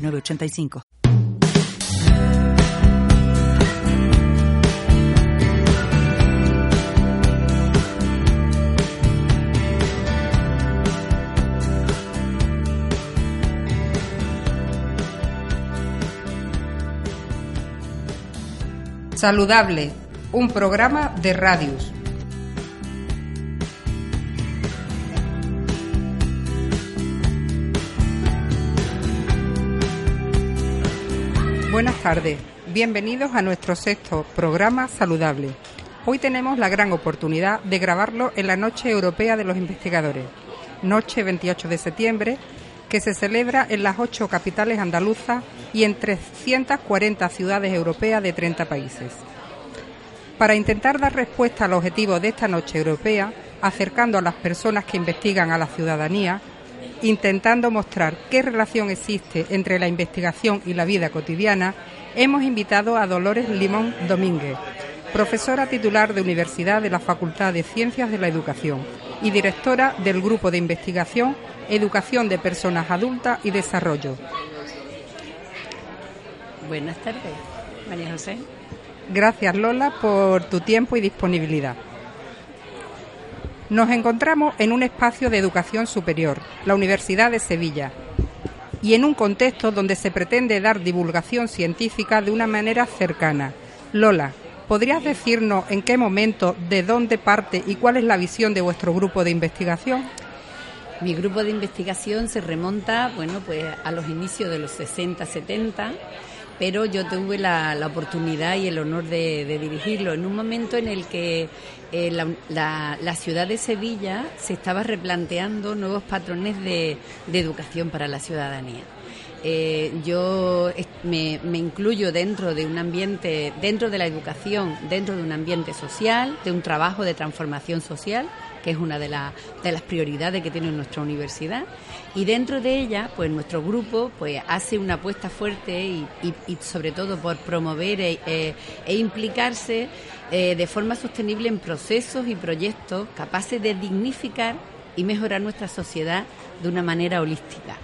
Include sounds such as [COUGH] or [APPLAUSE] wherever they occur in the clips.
906985. Saludable, un programa de radios. Buenas tardes, bienvenidos a nuestro sexto programa Saludable. Hoy tenemos la gran oportunidad de grabarlo en la Noche Europea de los Investigadores, noche 28 de septiembre, que se celebra en las ocho capitales andaluzas y en 340 ciudades europeas de 30 países. Para intentar dar respuesta al objetivo de esta Noche Europea, acercando a las personas que investigan a la ciudadanía, intentando mostrar qué relación existe entre la investigación y la vida cotidiana, hemos invitado a Dolores Limón Domínguez, profesora titular de Universidad de la Facultad de Ciencias de la Educación y directora del Grupo de Investigación Educación de Personas Adultas y Desarrollo. Buenas tardes, María José. Gracias Lola por tu tiempo y disponibilidad. Nos encontramos en un espacio de educación superior, la Universidad de Sevilla, y en un contexto donde se pretende dar divulgación científica de una manera cercana. Lola, ¿podrías decirnos en qué momento, de dónde parte y cuál es la visión de vuestro grupo de investigación? Mi grupo de investigación se remonta, bueno, pues a los inicios de los 60, 70 pero yo tuve la, oportunidad y el honor de, dirigirlo en un momento en el que eh, la, ciudad de Sevilla se estaba replanteando nuevos patrones de, educación para la ciudadanía. Eh, yo me, incluyo dentro de un ambiente, dentro de la educación, dentro de un ambiente social, de un trabajo de transformación social que es una de, de las prioridades que tiene nuestra universidad. Y dentro de ella, pues nuestro grupo pues hace una apuesta fuerte y, sobre todo por promover e, e, e implicarse eh, de forma sostenible en procesos y proyectos capaces de dignificar y mejorar nuestra sociedad de una manera holística.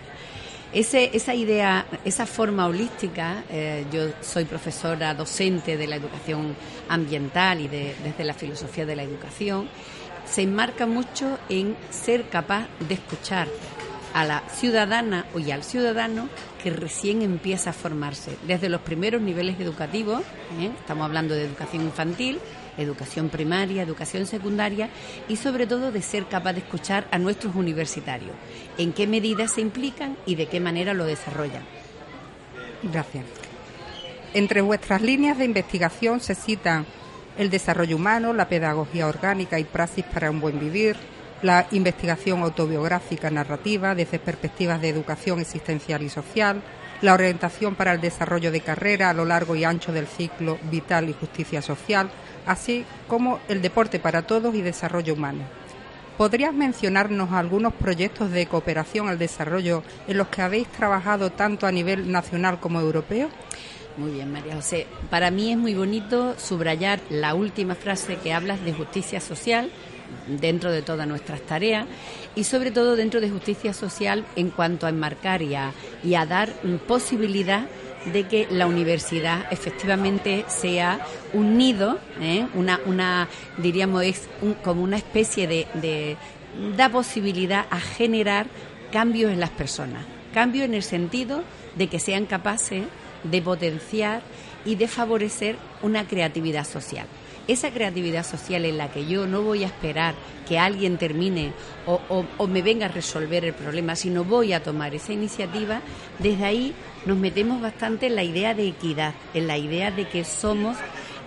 Esa idea, esa forma holística, eh, yo soy profesora docente de la educación ambiental y desde la filosofía de la educación, se enmarca mucho en ser capaz de escuchar a la ciudadana y al ciudadano que recién empieza a formarse, desde los primeros niveles educativos, ¿eh? estamos hablando de educación infantil, educación primaria, educación secundaria y sobre todo de ser capaz de escuchar a nuestros universitarios, en qué medida se implican y de qué manera lo desarrollan. Gracias. Entre vuestras líneas de investigación se citan el desarrollo humano, la pedagogía orgánica y praxis para un buen vivir, la investigación autobiográfica narrativa desde perspectivas de educación existencial y social, la orientación para el desarrollo de carrera a lo largo y ancho del ciclo vital y justicia social, así como el deporte para todos y desarrollo humano. ¿Podrías mencionarnos algunos proyectos de cooperación al desarrollo en los que habéis trabajado tanto a nivel nacional como europeo? Muy bien, María José. Para mí es muy bonito subrayar la última frase que hablas de justicia social dentro de todas nuestras tareas y sobre todo dentro de justicia social en cuanto a enmarcar y a, dar posibilidad de que la universidad efectivamente sea un nido, ¿eh? una, una, diríamos, es como una especie de, de, da posibilidad a generar cambios en las personas, cambios en el sentido de que sean capaces de potenciar y de favorecer una creatividad social. Esa creatividad social en la que yo no voy a esperar que alguien termine o, me venga a resolver el problema, sino voy a tomar esa iniciativa, desde ahí nos metemos bastante en la idea de equidad, en la idea de que somos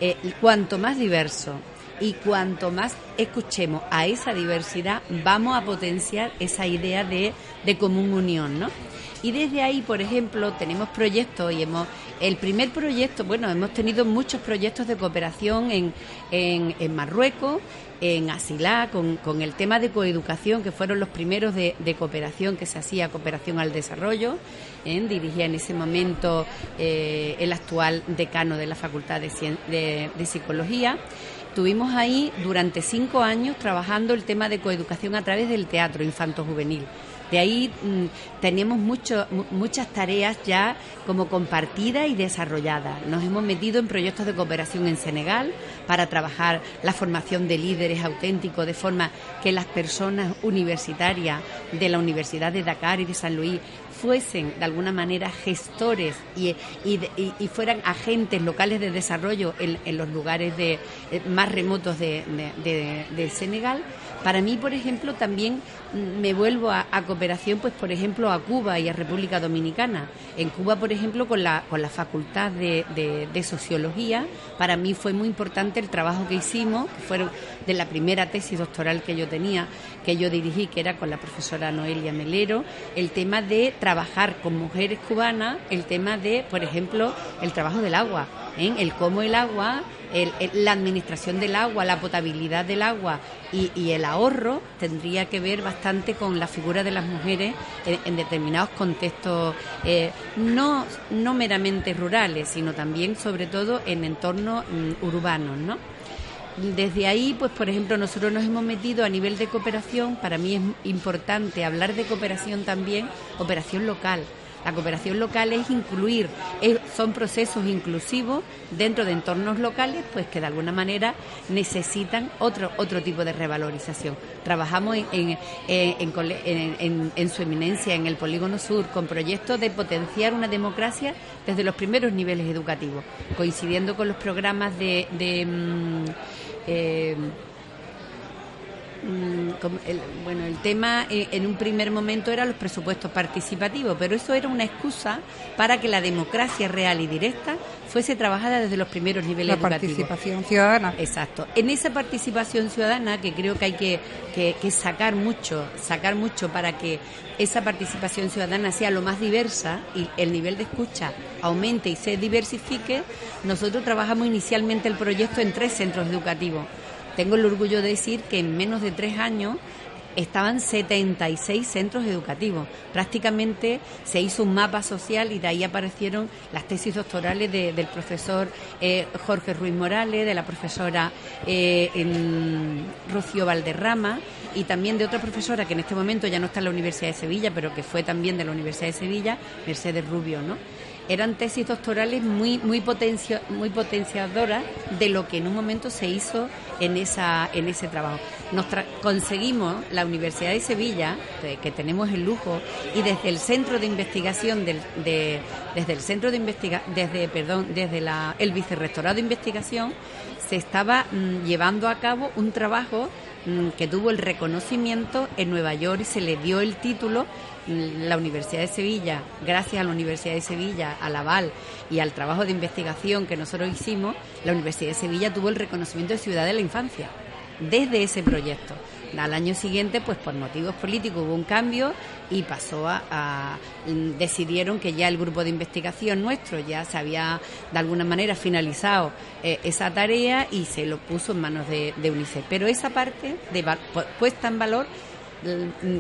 eh, cuanto más diverso y cuanto más escuchemos a esa diversidad, vamos a potenciar esa idea de, de común unión, ¿no? Y desde ahí, por ejemplo, tenemos proyectos y hemos... El primer proyecto, bueno, hemos tenido muchos proyectos de cooperación en, en, Marruecos, en Asilá, con, con, el tema de coeducación, que fueron los primeros de, cooperación que se hacía, cooperación al desarrollo. ¿eh? Dirigía en ese momento eh, el actual decano de la Facultad de, de Psicología. Estuvimos ahí durante cinco años trabajando el tema de coeducación a través del teatro infanto-juvenil. De ahí mm, tenemos muchas tareas ya como compartidas y desarrolladas. Nos hemos metido en proyectos de cooperación en Senegal para trabajar la formación de líderes auténticos de forma que las personas universitarias de la Universidad de Dakar y de San Luis fuesen de alguna manera gestores y, fueran agentes locales de desarrollo en, los lugares de, eh, más remotos de Senegal para mí, por ejemplo, también me vuelvo a, cooperación, pues por ejemplo, a Cuba y a República Dominicana. En Cuba, por ejemplo, con la, con la Facultad de, Sociología, para mí fue muy importante el trabajo que hicimos, que fueron de la primera tesis doctoral que yo tenía, que yo dirigí, que era con la profesora Noelia Melero, el tema de trabajar con mujeres cubanas, el tema de, por ejemplo, el trabajo del agua, ¿eh? el cómo el agua la administración del agua, la potabilidad del agua y, el ahorro tendría que ver bastante con la figura de las mujeres en, determinados contextos, eh, no, no meramente rurales, sino también, sobre todo, en entornos mm, urbanos, ¿no? Desde ahí, pues por ejemplo, nosotros nos hemos metido a nivel de cooperación, para mí es importante hablar de cooperación también, operación local. La cooperación local es incluir, son procesos inclusivos dentro de entornos locales, pues que de alguna manera necesitan otro, otro tipo de revalorización. Trabajamos en, en, su eminencia en el Polígono Sur con proyectos de potenciar una democracia desde los primeros niveles educativos, coincidiendo con los programas de... Mm, eh, Mm, bueno, el tema eh, en un primer momento era los presupuestos participativos, pero eso era una excusa para que la democracia real y directa fuese trabajada desde los primeros niveles la participación ciudadana. Exacto. En esa participación ciudadana que creo que hay que, que, sacar mucho, sacar mucho para que esa participación ciudadana sea lo más diversa y el nivel de escucha aumente y se diversifique, nosotros trabajamos inicialmente el proyecto en tres centros educativos tengo el orgullo de decir que en menos de tres años estaban 76 centros educativos. Prácticamente se hizo un mapa social y de ahí aparecieron las tesis doctorales del profesor eh, Jorge Ruiz Morales, de la profesora eh, Rocío Valderrama y también de otra profesora que en este momento ya no está en la Universidad de Sevilla, pero que fue también de la Universidad de Sevilla, Mercedes Rubio, ¿no? Eran tesis doctorales muy muy muy potenciadoras de lo que en un momento se hizo en esa en ese trabajo. Nos conseguimos la Universidad de Sevilla, que tenemos el lujo, y desde el centro de investigación del, de, desde el centro de investiga desde perdón desde la, el vicerrectorado de investigación se estaba mm, llevando a cabo un trabajo que tuvo el reconocimiento en Nueva York y se le dio el título la Universidad de Sevilla, gracias a la Universidad de Sevilla, al aval y al trabajo de investigación que nosotros hicimos, la Universidad de Sevilla tuvo el reconocimiento de Ciudad de la Infancia desde ese proyecto. Al año siguiente, pues por motivos políticos hubo un cambio y pasó a, decidieron que ya el grupo de investigación nuestro ya se había de alguna manera finalizado eh, esa tarea y se lo puso en manos de, de UNICEF. Pero esa parte de puesta en valor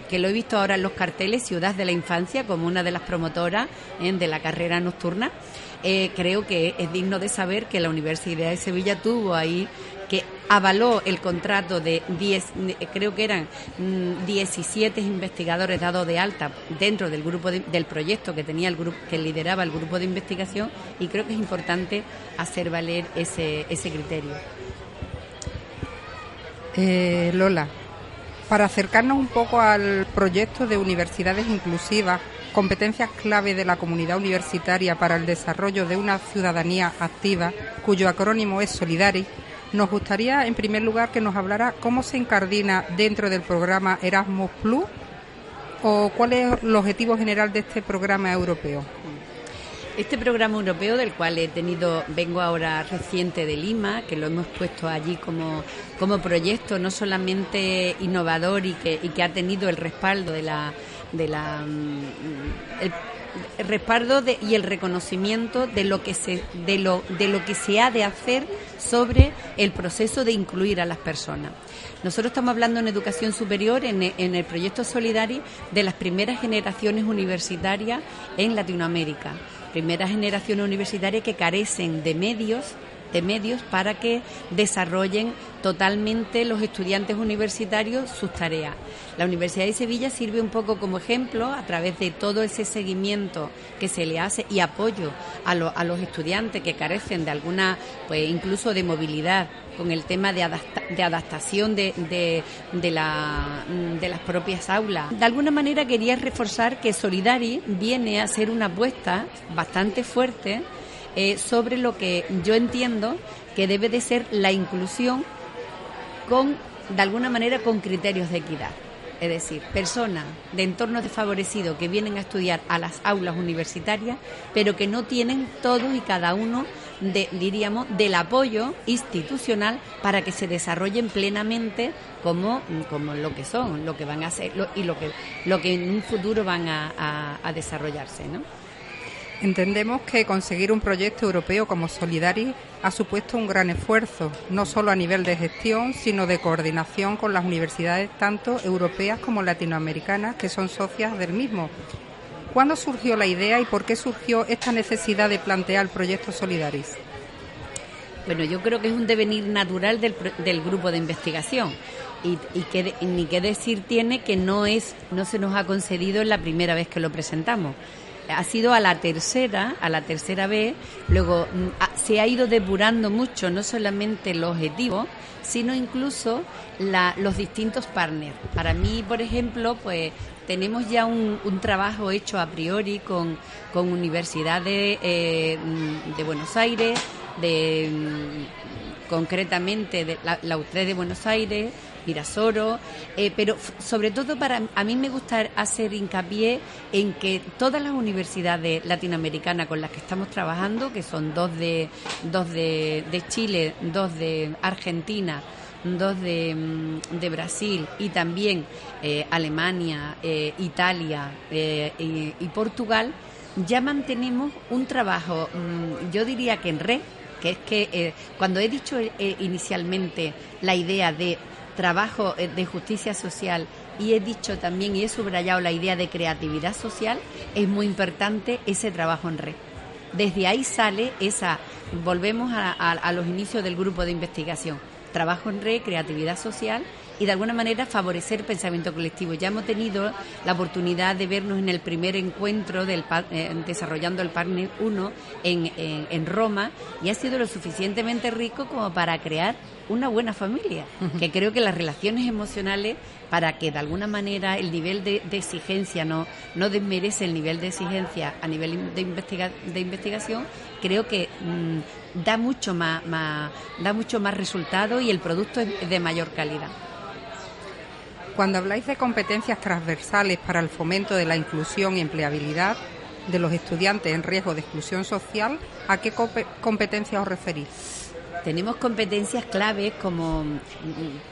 que lo he visto ahora en los carteles, Ciudad de la Infancia, como una de las promotoras eh, de la carrera nocturna. Eh, creo que es digno de saber que la Universidad de Sevilla tuvo ahí que avaló el contrato de 10, creo que eran 17 mm, investigadores dados de alta dentro del grupo del proyecto que tenía el grupo que lideraba el grupo de investigación y creo que es importante hacer valer ese, ese criterio. Eh, Lola, para acercarnos un poco al proyecto de universidades inclusivas, competencias clave de la comunidad universitaria para el desarrollo de una ciudadanía activa, cuyo acrónimo es Solidari, nos gustaría en primer lugar que nos hablara cómo se incardina dentro del programa Erasmus Plus o cuál es el objetivo general de este programa europeo. Este programa europeo del cual he tenido, vengo ahora reciente de Lima, que lo hemos puesto allí como, como proyecto no solamente innovador y que, que ha tenido el respaldo de la, de la mm, respaldo y el reconocimiento de lo que se de lo de lo que se ha de hacer sobre el proceso de incluir a las personas. Nosotros estamos hablando en educación superior, en, en el proyecto Solidari, de las primeras generaciones universitarias en Latinoamérica. Primeras generaciones universitarias que carecen de medios de medios para que desarrollen totalmente los estudiantes universitarios sus tareas. La Universidad de Sevilla sirve un poco como ejemplo a través de todo ese seguimiento que se le hace y apoyo a, a los estudiantes que carecen de alguna, pues incluso de movilidad con el tema de, de adaptación de, de, la, de las propias aulas. De alguna manera quería reforzar que Solidari viene a ser una apuesta bastante fuerte eh, sobre lo que yo entiendo que debe de ser la inclusión con, de alguna manera, con criterios de equidad. Es decir, personas de entornos desfavorecidos que vienen a estudiar a las aulas universitarias, pero que no tienen todos y cada uno de, diríamos, del apoyo institucional para que se desarrollen plenamente como, como lo que son, lo que van a hacer y lo que, lo que en un futuro van a, a, a desarrollarse, ¿no? Entendemos que conseguir un proyecto europeo como Solidari ha supuesto un gran esfuerzo, no solo a nivel de gestión, sino de coordinación con las universidades tanto europeas como latinoamericanas que son socias del mismo. ¿Cuándo surgió la idea y por qué surgió esta necesidad de plantear el proyecto Solidaris? Bueno, yo creo que es un devenir natural del, grupo de investigación y, que, ni qué decir tiene que no es no se nos ha concedido en la primera vez que lo presentamos ha sido a la tercera, a la tercera vez, luego mm, se ha ido depurando mucho, no solamente el objetivo, sino incluso los distintos partners. Para mí, por ejemplo, pues tenemos ya un, trabajo hecho a priori con, universidades eh, mm, de Buenos Aires, de mm, concretamente de la, la de Buenos Aires, Mirasoro, eh, pero sobre todo para a mí me gusta hacer hincapié en que todas las universidades latinoamericanas con las que estamos trabajando, que son dos de dos de, Chile, dos de Argentina, dos de, mm, Brasil y también eh, Alemania, eh, Italia y, Portugal, ya mantenemos un trabajo, mm, yo diría que en red, que es que cuando he dicho inicialmente la idea de trabajo eh, de justicia social y he dicho también y he subrayado la idea de creatividad social, es muy importante ese trabajo en red. Desde ahí sale esa, volvemos a, los inicios del grupo de investigación, trabajo en red, creatividad social y de alguna manera favorecer el pensamiento colectivo. Ya hemos tenido la oportunidad de vernos en el primer encuentro del, eh, desarrollando el Partner 1 en, en Roma y ha sido lo suficientemente rico como para crear una buena familia, que creo que las relaciones emocionales, para que de alguna manera el nivel de, exigencia no, no desmerece el nivel de exigencia a nivel de, de investigación, creo que mm, da mucho más, da mucho más resultado y el producto es de mayor calidad. Cuando habláis de competencias transversales para el fomento de la inclusión y empleabilidad de los estudiantes en riesgo de exclusión social, ¿a qué competencias os referís? Tenemos competencias claves como,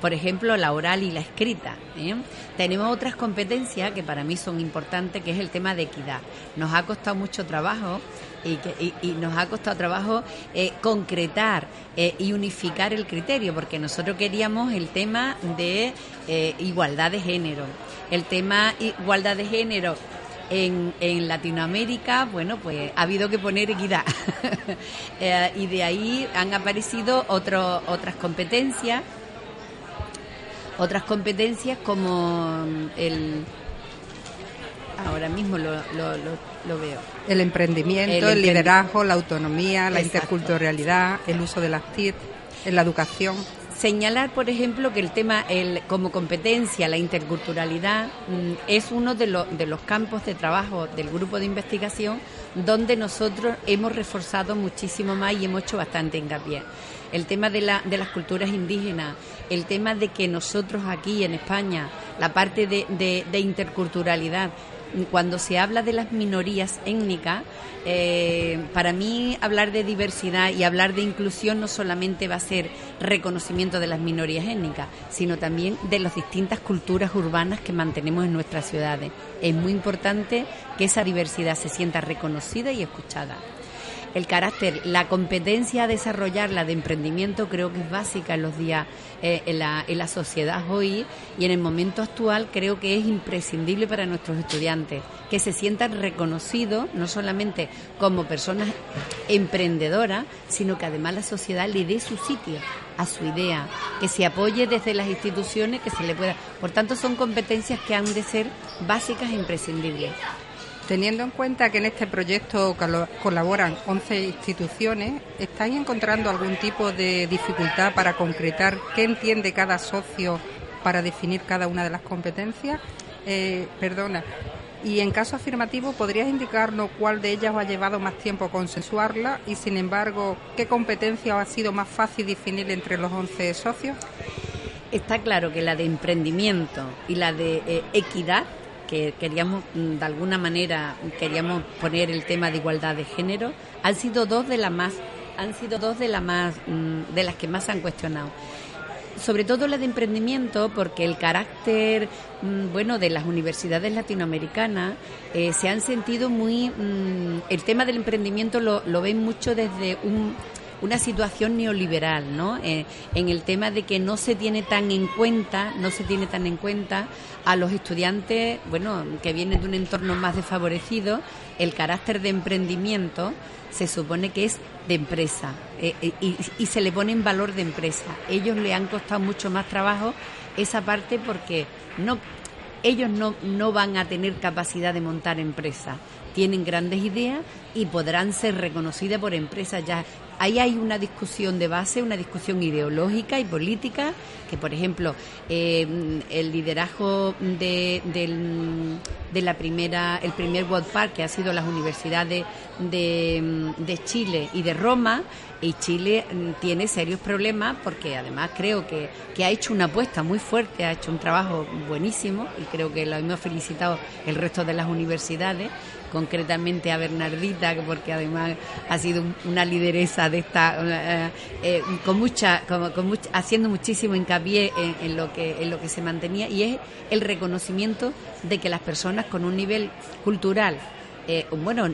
por ejemplo, la oral y la escrita. ¿eh? Tenemos otras competencias que para mí son importantes, que es el tema de equidad. Nos ha costado mucho trabajo y, y, nos ha costado trabajo eh, concretar eh, y unificar el criterio, porque nosotros queríamos el tema de igualdad de género. El tema igualdad de género en, en Latinoamérica, bueno, pues ha habido que poner equidad. [LAUGHS] Eh, y de ahí han aparecido otro, otras competencias, otras competencias como el... Ahora mismo lo, lo, lo, veo. El emprendimiento, el, liderazgo, la autonomía, la interculturalidad, el uso de las TIC, en la educación. Señalar, por ejemplo, que el tema el, como competencia, la interculturalidad, mm, es uno de, de los campos de trabajo del grupo de investigación donde nosotros hemos reforzado muchísimo más y hemos hecho bastante hincapié. El tema de, la, de las culturas indígenas, el tema de que nosotros aquí en España, la parte de, de interculturalidad, cuando se habla de las minorías étnicas, eh, para mí hablar de diversidad y hablar de inclusión no solamente va a ser reconocimiento de las minorías étnicas, sino también de las distintas culturas urbanas que mantenemos en nuestras ciudades. Es muy importante que esa diversidad se sienta reconocida y escuchada el carácter, la competencia a desarrollarla de emprendimiento creo que es básica en los días, eh, en, la, en la sociedad hoy y en el momento actual creo que es imprescindible para nuestros estudiantes que se sientan reconocidos no solamente como personas emprendedoras, sino que además la sociedad le dé su sitio a su idea, que se apoye desde las instituciones, que se le pueda. Por tanto, son competencias que han de ser básicas e imprescindibles. Teniendo en cuenta que en este proyecto colaboran 11 instituciones, ¿estáis encontrando algún tipo de dificultad para concretar qué entiende cada socio para definir cada una de las competencias? Eh, perdona. Y en caso afirmativo, ¿podrías indicarnos cuál de ellas os ha llevado más tiempo consensuarla y, sin embargo, qué competencia ha sido más fácil definir entre los 11 socios? Está claro que la de emprendimiento y la de eh, equidad que queríamos mm, de alguna manera queríamos poner el tema de igualdad de género han sido dos de las más han sido dos de las más mm, de las que más han cuestionado. Sobre todo la de emprendimiento porque el carácter mm, bueno de las universidades latinoamericanas eh, se han sentido muy el tema del emprendimiento lo, lo ven mucho desde un una situación neoliberal, ¿no? Eh, en el tema de que no se tiene tan en cuenta, no se tiene tan en cuenta a los estudiantes, bueno, que vienen de un entorno más desfavorecido, el carácter de emprendimiento se supone que es de empresa eh, eh, y, se le pone en valor de empresa. Ellos le han costado mucho más trabajo esa parte porque no ellos no, no van a tener capacidad de montar empresa. Tienen grandes ideas y podrán ser reconocidas por empresas ya ahí hay una discusión de base, una discusión ideológica y política, que por ejemplo eh, el liderazgo de, de, la primera, el primer World Park, que ha sido las universidades de, Chile y de Roma, y Chile mm, tiene serios problemas porque además creo que, ha hecho una apuesta muy fuerte, ha hecho un trabajo buenísimo y creo que lo hemos felicitado el resto de las universidades concretamente a Bernardita, porque además ha sido una lideresa de esta, eh, eh, con mucha, con, haciendo muchísimo hincapié en, lo que, en lo que se mantenía, y es el reconocimiento de que las personas con un nivel cultural, eh, bueno,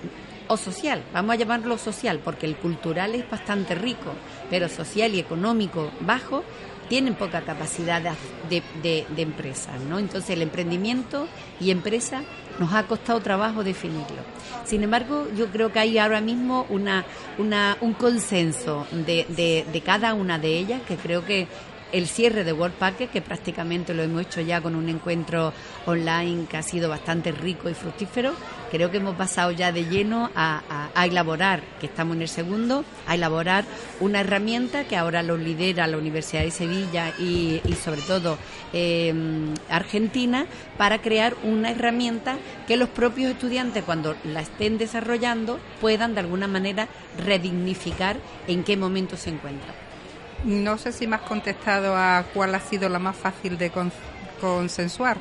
o social, vamos a llamarlo social, porque el cultural es bastante rico, pero social y económico bajo, tienen poca capacidad de, de, empresas, ¿no? Entonces el emprendimiento y empresa nos ha costado trabajo definirlo. Sin embargo, yo creo que hay ahora mismo una, una un consenso de, de, de cada una de ellas que creo que el cierre de World Packet, que prácticamente lo hemos hecho ya con un encuentro online que ha sido bastante rico y fructífero. Creo que hemos pasado ya de lleno a, elaborar, que estamos en el segundo, a elaborar una herramienta que ahora lo lidera la Universidad de Sevilla y, sobre todo em, Argentina para crear una herramienta que los propios estudiantes cuando la estén desarrollando puedan de alguna manera redignificar en qué momento se encuentran. No sé si me has contestado a cuál ha sido la más fácil de consensuar.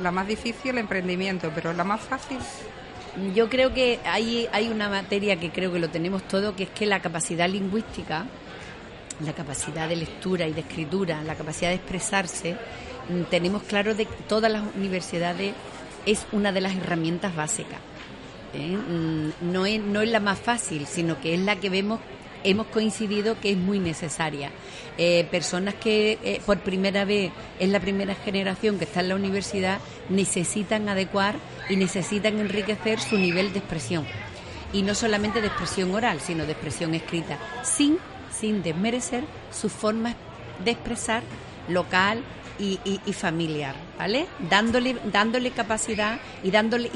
La más difícil, el emprendimiento, pero la más fácil. Yo creo que hay, hay una materia que creo que lo tenemos todo, que es que la capacidad lingüística, la capacidad de lectura y de escritura, la capacidad de expresarse, mm, tenemos claro de que todas las universidades es una de las herramientas básicas. ¿eh? Mm, no, es, no es la más fácil, sino que es la que vemos hemos coincidido que es muy necesaria. Eh, personas que eh, por primera vez es la primera generación que está en la universidad necesitan adecuar y necesitan enriquecer su nivel de expresión. Y no solamente de expresión oral, sino de expresión escrita, sin, sin desmerecer su forma de expresar local, y, familiar, ¿vale? Dándole, dándole capacidad y dándole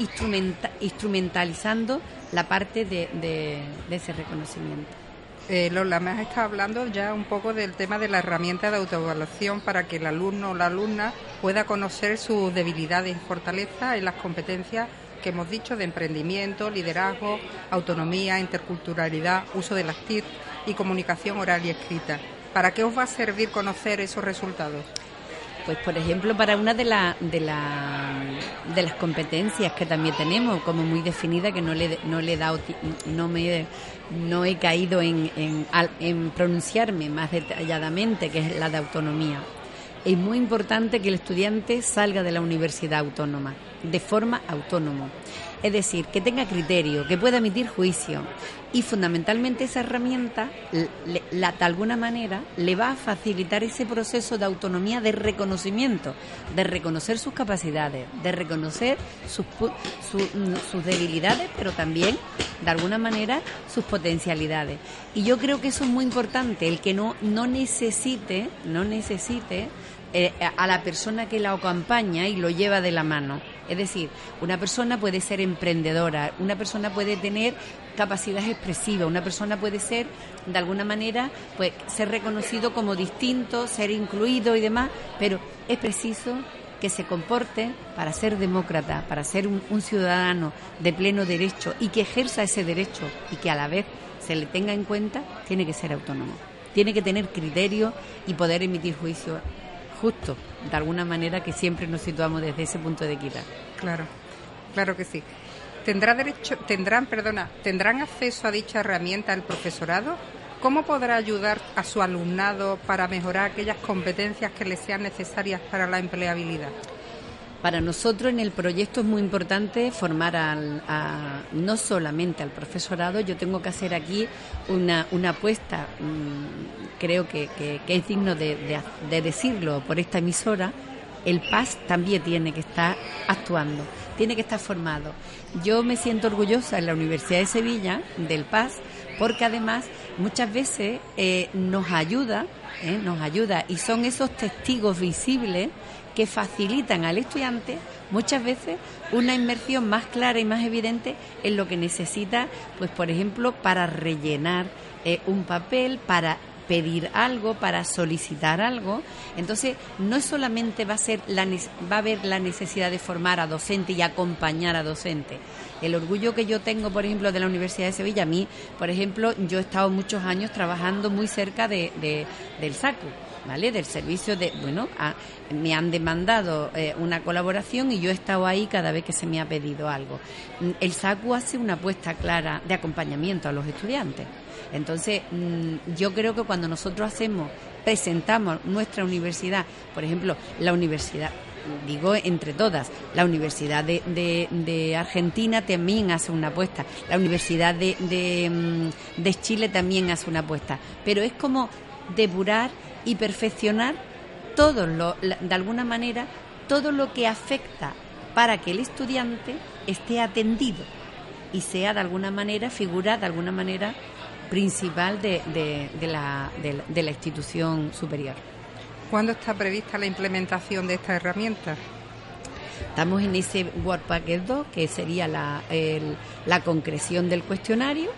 instrumentalizando la parte de ese reconocimiento. Eh, Lola, me has estado hablando ya un poco del tema de la herramienta de autoevaluación para que el alumno o la alumna pueda conocer sus debilidades y fortalezas en las competencias que hemos dicho de emprendimiento, liderazgo, autonomía, interculturalidad, uso de las TIC y comunicación oral y escrita. ¿Para qué os va a servir conocer esos resultados? Pues por ejemplo, para una de, la, de, la, de las competencias que también tenemos, como muy definida, que no le, no le he dado, no me no he caído en, pronunciarme más detalladamente, que es la de autonomía. Es muy importante que el estudiante salga de la universidad autónoma, de forma autónoma. Es decir, que tenga criterio, que pueda emitir juicio. Y fundamentalmente esa herramienta, la, de alguna manera, le va a facilitar ese proceso de autonomía de reconocimiento, de reconocer sus capacidades, de reconocer sus, sus debilidades, pero también, de alguna manera, sus potencialidades. Y yo creo que eso es muy importante, el que no, no necesite, no necesite eh, a la persona que la acompaña y lo lleva de la mano. Es decir, una persona puede ser emprendedora, una persona puede tener capacidad expresiva, una persona puede ser, de alguna manera, pues ser reconocido como distinto, ser incluido y demás, pero es preciso que se comporte para ser demócrata, para ser un, un ciudadano de pleno derecho y que ejerza ese derecho y que a la vez se le tenga en cuenta, tiene que ser autónomo. Tiene que tener criterio y poder emitir juicio justo, de alguna manera que siempre nos situamos desde ese punto de equidad. Claro, claro que sí. ¿Tendrá derecho, tendrán, perdona, tendrán acceso a dicha herramienta el profesorado? ¿Cómo podrá ayudar a su alumnado para mejorar aquellas competencias que les sean necesarias para la empleabilidad? Para nosotros en el proyecto es muy importante formar no solamente al profesorado, yo tengo que hacer aquí una, apuesta, mm, creo que, es digno de, decirlo por esta emisora, el PAS también tiene que estar actuando, tiene que estar formado. Yo me siento orgullosa en la Universidad de Sevilla del PAS porque además muchas veces eh, nos ayuda, eh, nos ayuda y son esos testigos visibles que facilitan al estudiante muchas veces una inmersión más clara y más evidente en lo que necesita, pues por ejemplo, para rellenar eh, un papel, para pedir algo, para solicitar algo. Entonces, no solamente va a ser la, va a haber la necesidad de formar a docente y acompañar a docente. El orgullo que yo tengo, por ejemplo, de la Universidad de Sevilla, a mí, por ejemplo, yo he estado muchos años trabajando muy cerca de, del SACU ¿vale? Del servicio de, bueno, me han demandado eh, una colaboración y yo he estado ahí cada vez que se me ha pedido algo. El SACU hace una apuesta clara de acompañamiento a los estudiantes. Entonces, mm, yo creo que cuando nosotros hacemos, presentamos nuestra universidad, por ejemplo, la universidad, digo entre todas, la Universidad de, Argentina también hace una apuesta, la Universidad de, mm, de Chile también hace una apuesta, pero es como depurar y perfeccionar todo lo, de alguna manera, todo lo que afecta para que el estudiante esté atendido y sea de alguna manera, figura de alguna manera principal de, de, la, de, la institución superior. ¿Cuándo está prevista la implementación de esta herramienta? Estamos en ese Work Packet 2, que sería la, la concreción del cuestionario,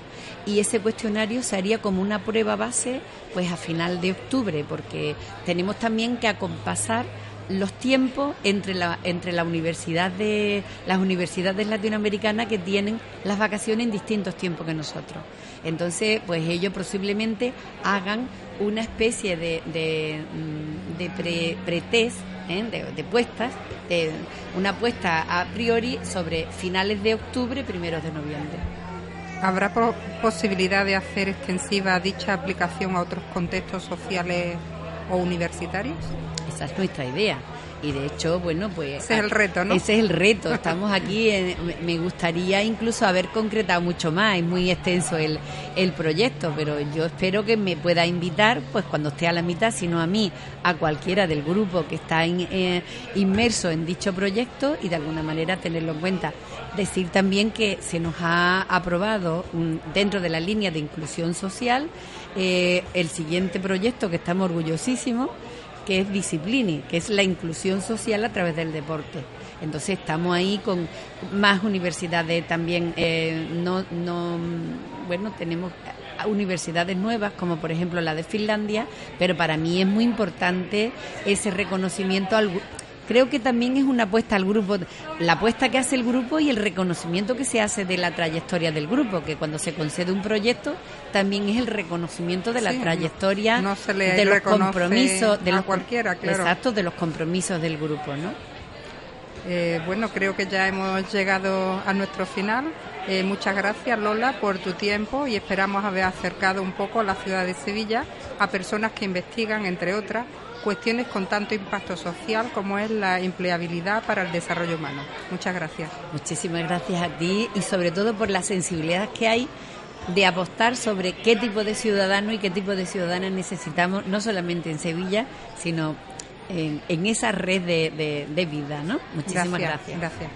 y ese cuestionario se haría como una prueba base pues a final de octubre, porque tenemos también que acompasar los tiempos entre la entre la universidad de las universidades latinoamericanas que tienen las vacaciones en distintos tiempos que nosotros. Entonces, pues ellos posiblemente hagan una especie de, de, mm, pretest ¿eh? de, de, puestas, de una puesta a priori sobre finales de octubre, primeros de noviembre. ¿Habrá posibilidad de hacer extensiva dicha aplicación a otros contextos sociales o universitarios? Esa es nuestra idea. Y de hecho, bueno, pues... Ese es el reto, ¿no? Ese es el reto. Estamos aquí, me gustaría incluso haber concretado mucho más, es muy extenso el, el proyecto, pero yo espero que me pueda invitar, pues cuando esté a la mitad, sino a mí, a cualquiera del grupo que está eh, inmerso en dicho proyecto y de alguna manera tenerlo en cuenta. Decir también que se nos ha aprobado dentro de la línea de inclusión social eh, el siguiente proyecto que estamos orgullosísimos, que es Disciplini, que es la inclusión social a través del deporte. Entonces estamos ahí con más universidades también, eh, no, no, bueno, tenemos universidades nuevas, como por ejemplo la de Finlandia, pero para mí es muy importante ese reconocimiento al creo que también es una apuesta al grupo, la apuesta que hace el grupo y el reconocimiento que se hace de la trayectoria del grupo, que cuando se concede un proyecto también es el reconocimiento de la trayectoria, de los compromisos, de los cualquiera, claro. exacto, de los compromisos del grupo, ¿no? Eh, bueno, creo que ya hemos llegado a nuestro final. Eh, muchas gracias Lola por tu tiempo y esperamos haber acercado un poco a la ciudad de Sevilla a personas que investigan, entre otras, cuestiones con tanto impacto social como es la empleabilidad para el desarrollo humano. Muchas gracias. Muchísimas gracias a ti y sobre todo por la sensibilidad que hay de apostar sobre qué tipo de ciudadano y qué tipo de ciudadanas necesitamos, no solamente en Sevilla, sino en, esa red de, vida, ¿no? Muchísimas gracias. gracias.